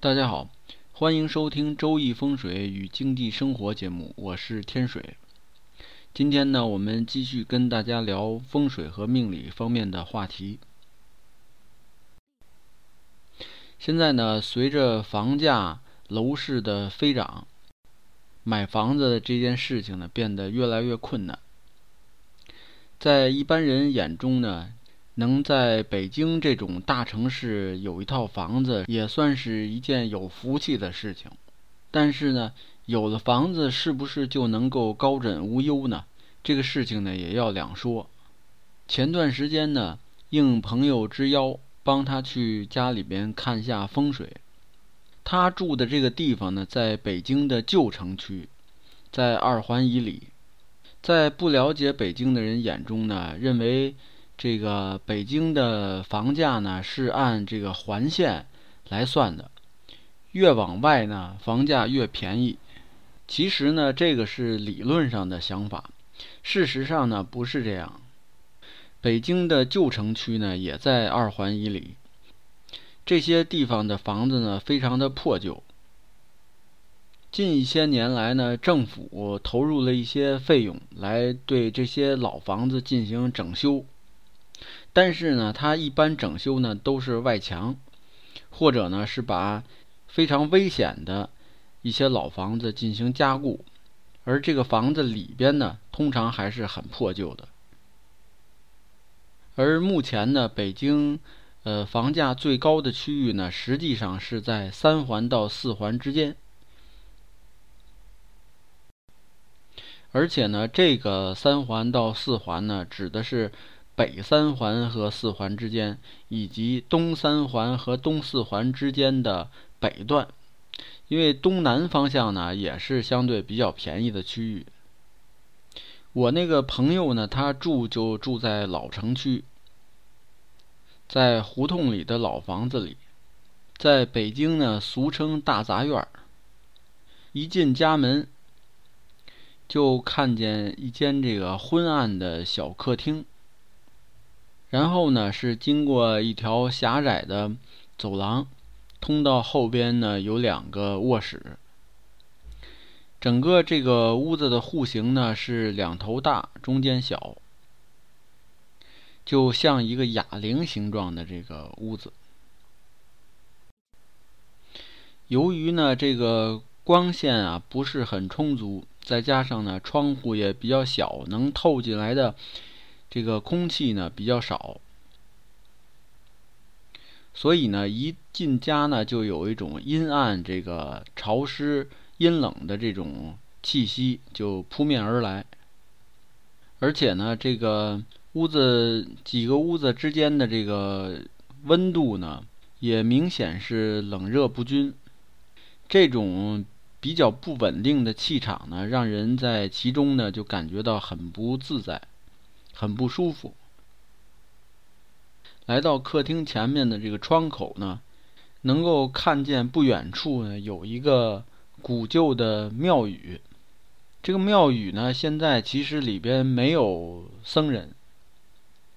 大家好，欢迎收听《周易风水与经济生活》节目，我是天水。今天呢，我们继续跟大家聊风水和命理方面的话题。现在呢，随着房价、楼市的飞涨，买房子这件事情呢，变得越来越困难。在一般人眼中呢，能在北京这种大城市有一套房子，也算是一件有福气的事情。但是呢，有了房子是不是就能够高枕无忧呢？这个事情呢，也要两说。前段时间呢，应朋友之邀，帮他去家里边看下风水。他住的这个地方呢，在北京的旧城区，在二环以里。在不了解北京的人眼中呢，认为。这个北京的房价呢是按这个环线来算的，越往外呢房价越便宜。其实呢这个是理论上的想法，事实上呢不是这样。北京的旧城区呢也在二环以里，这些地方的房子呢非常的破旧。近一些年来呢，政府投入了一些费用来对这些老房子进行整修。但是呢，它一般整修呢都是外墙，或者呢是把非常危险的一些老房子进行加固，而这个房子里边呢通常还是很破旧的。而目前呢，北京呃房价最高的区域呢，实际上是在三环到四环之间，而且呢，这个三环到四环呢，指的是。北三环和四环之间，以及东三环和东四环之间的北段，因为东南方向呢也是相对比较便宜的区域。我那个朋友呢，他住就住在老城区，在胡同里的老房子里，在北京呢俗称大杂院儿。一进家门，就看见一间这个昏暗的小客厅。然后呢，是经过一条狭窄的走廊，通到后边呢有两个卧室。整个这个屋子的户型呢是两头大，中间小，就像一个哑铃形状的这个屋子。由于呢这个光线啊不是很充足，再加上呢窗户也比较小，能透进来的。这个空气呢比较少，所以呢一进家呢就有一种阴暗、这个潮湿、阴冷的这种气息就扑面而来。而且呢，这个屋子几个屋子之间的这个温度呢也明显是冷热不均，这种比较不稳定的气场呢，让人在其中呢就感觉到很不自在。很不舒服。来到客厅前面的这个窗口呢，能够看见不远处呢有一个古旧的庙宇。这个庙宇呢，现在其实里边没有僧人，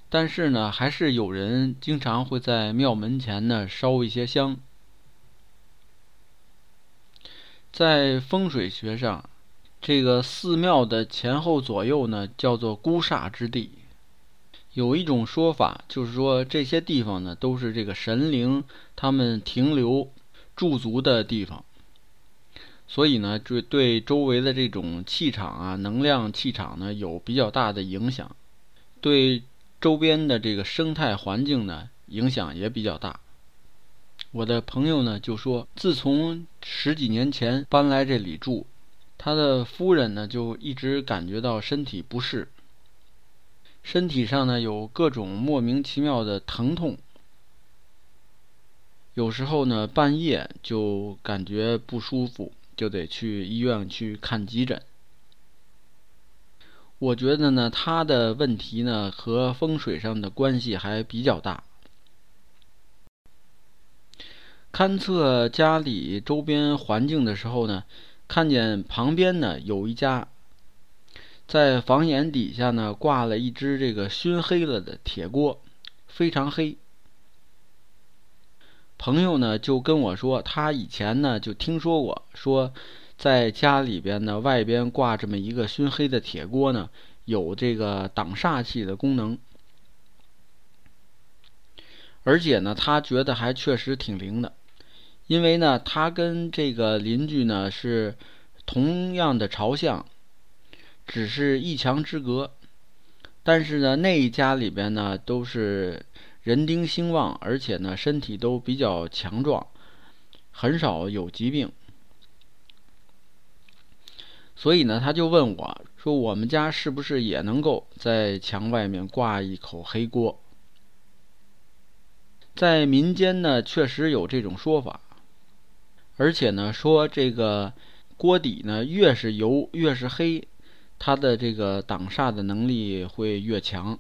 但是呢，还是有人经常会在庙门前呢烧一些香。在风水学上。这个寺庙的前后左右呢，叫做孤煞之地。有一种说法，就是说这些地方呢，都是这个神灵他们停留驻足的地方。所以呢，就对周围的这种气场啊、能量气场呢，有比较大的影响。对周边的这个生态环境呢，影响也比较大。我的朋友呢，就说，自从十几年前搬来这里住。他的夫人呢，就一直感觉到身体不适，身体上呢有各种莫名其妙的疼痛，有时候呢半夜就感觉不舒服，就得去医院去看急诊。我觉得呢，他的问题呢和风水上的关系还比较大。勘测家里周边环境的时候呢。看见旁边呢有一家，在房檐底下呢挂了一只这个熏黑了的铁锅，非常黑。朋友呢就跟我说，他以前呢就听说过，说在家里边呢外边挂这么一个熏黑的铁锅呢，有这个挡煞气的功能，而且呢他觉得还确实挺灵的，因为呢他跟这个邻居呢是同样的朝向，只是一墙之隔，但是呢那一家里边呢都是。人丁兴旺，而且呢，身体都比较强壮，很少有疾病。所以呢，他就问我说：“我们家是不是也能够在墙外面挂一口黑锅？”在民间呢，确实有这种说法，而且呢，说这个锅底呢越是油越是黑，它的这个挡煞的能力会越强。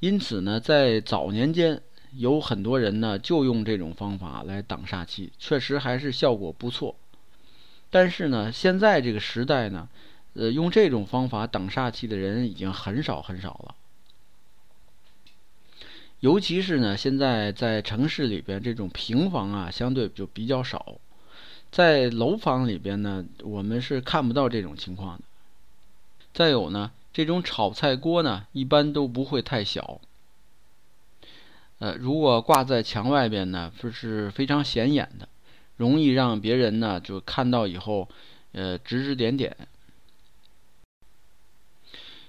因此呢，在早年间，有很多人呢就用这种方法来挡煞气，确实还是效果不错。但是呢，现在这个时代呢，呃，用这种方法挡煞气的人已经很少很少了。尤其是呢，现在在城市里边，这种平房啊，相对就比较少。在楼房里边呢，我们是看不到这种情况的。再有呢。这种炒菜锅呢，一般都不会太小。呃，如果挂在墙外边呢，这是非常显眼的，容易让别人呢就看到以后，呃，指指点点。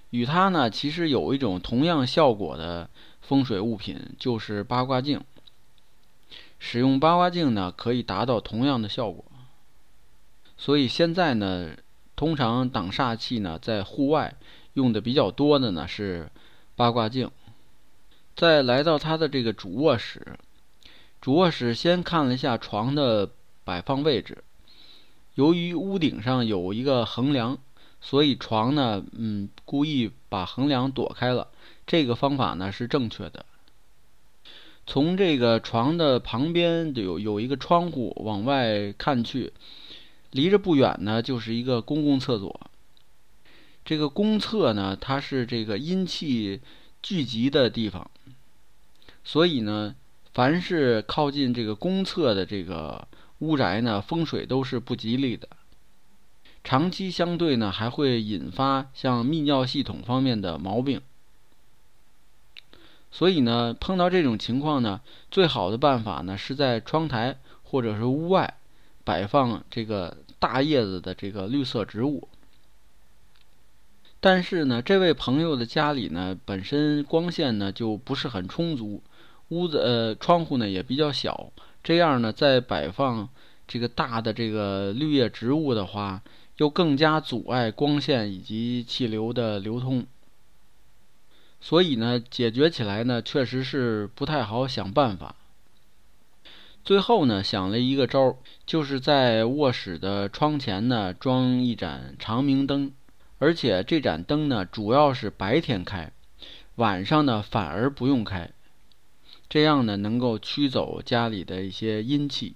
与它呢，其实有一种同样效果的风水物品，就是八卦镜。使用八卦镜呢，可以达到同样的效果。所以现在呢，通常挡煞气呢，在户外。用的比较多的呢是八卦镜。再来到他的这个主卧室，主卧室先看了一下床的摆放位置。由于屋顶上有一个横梁，所以床呢，嗯，故意把横梁躲开了。这个方法呢是正确的。从这个床的旁边有有一个窗户往外看去，离着不远呢就是一个公共厕所。这个公厕呢，它是这个阴气聚集的地方，所以呢，凡是靠近这个公厕的这个屋宅呢，风水都是不吉利的。长期相对呢，还会引发像泌尿系统方面的毛病。所以呢，碰到这种情况呢，最好的办法呢，是在窗台或者是屋外摆放这个大叶子的这个绿色植物。但是呢，这位朋友的家里呢，本身光线呢就不是很充足，屋子呃窗户呢也比较小，这样呢在摆放这个大的这个绿叶植物的话，又更加阻碍光线以及气流的流通，所以呢解决起来呢确实是不太好想办法。最后呢想了一个招儿，就是在卧室的窗前呢装一盏长明灯。而且这盏灯呢，主要是白天开，晚上呢反而不用开，这样呢能够驱走家里的一些阴气。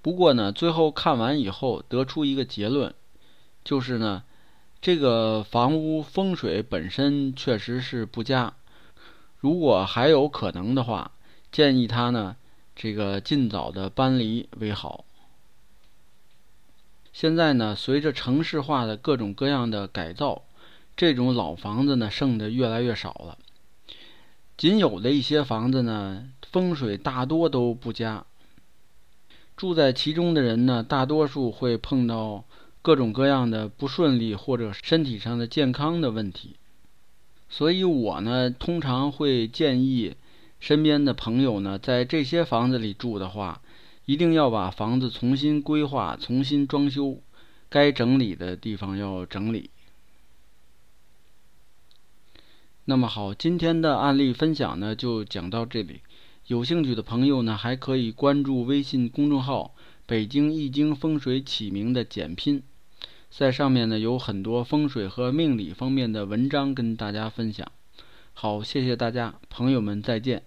不过呢，最后看完以后得出一个结论，就是呢，这个房屋风水本身确实是不佳，如果还有可能的话，建议他呢这个尽早的搬离为好。现在呢，随着城市化的各种各样的改造，这种老房子呢剩的越来越少了。仅有的一些房子呢，风水大多都不佳。住在其中的人呢，大多数会碰到各种各样的不顺利或者身体上的健康的问题。所以我呢，通常会建议身边的朋友呢，在这些房子里住的话。一定要把房子重新规划、重新装修，该整理的地方要整理。那么好，今天的案例分享呢就讲到这里。有兴趣的朋友呢，还可以关注微信公众号“北京易经风水起名”的简拼，在上面呢有很多风水和命理方面的文章跟大家分享。好，谢谢大家，朋友们再见。